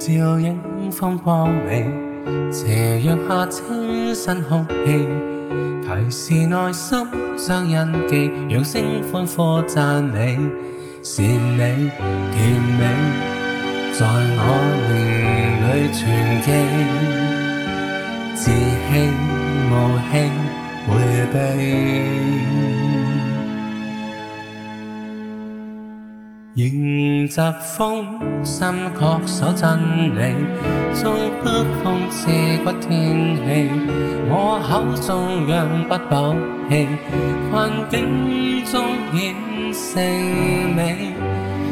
照影风光美，斜阳下清新空气，提示内心将印记，扬声欢呼赞美，是你甜美，在我灵里存记，自欺无气回避。迎疾风，心确守真理，纵北风刺骨天气，我口中央不倒气，困境中显胜美，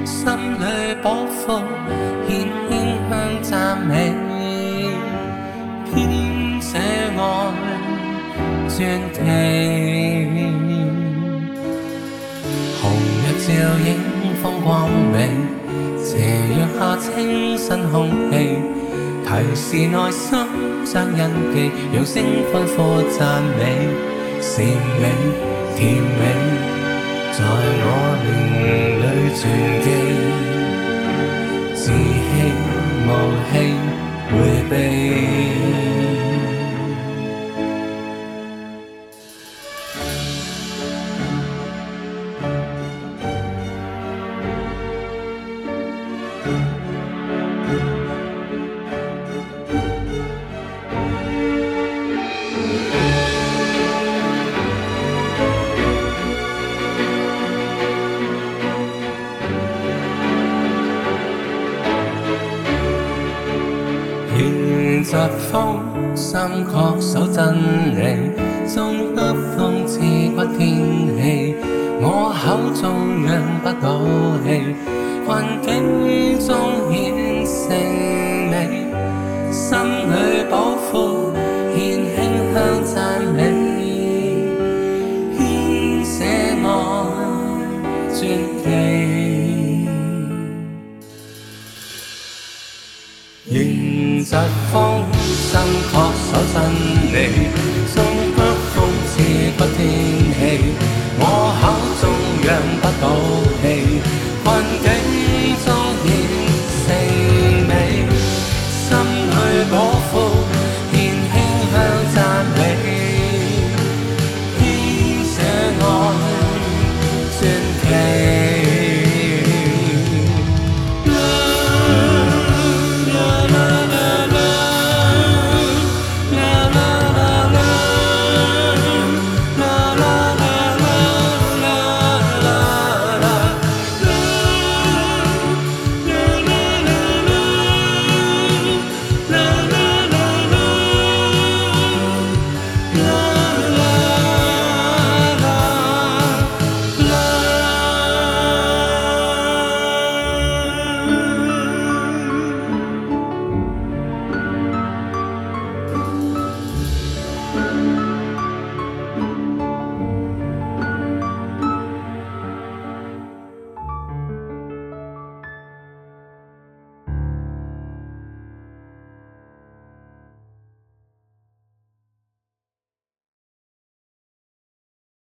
心里宝库献馨香赞美，偏舍爱传奇，红日照映。风光美，斜阳下清新空气，提示内心将印记，扬声欢呼赞美，甜美甜美，在我灵里存迎疾风，心确守真理，纵北风刺骨天气，我口中央不到。传奇。迎疾风，心确守真理，纵北风刺骨天气，我口中央不倒气，困境中显胜美，心里保护。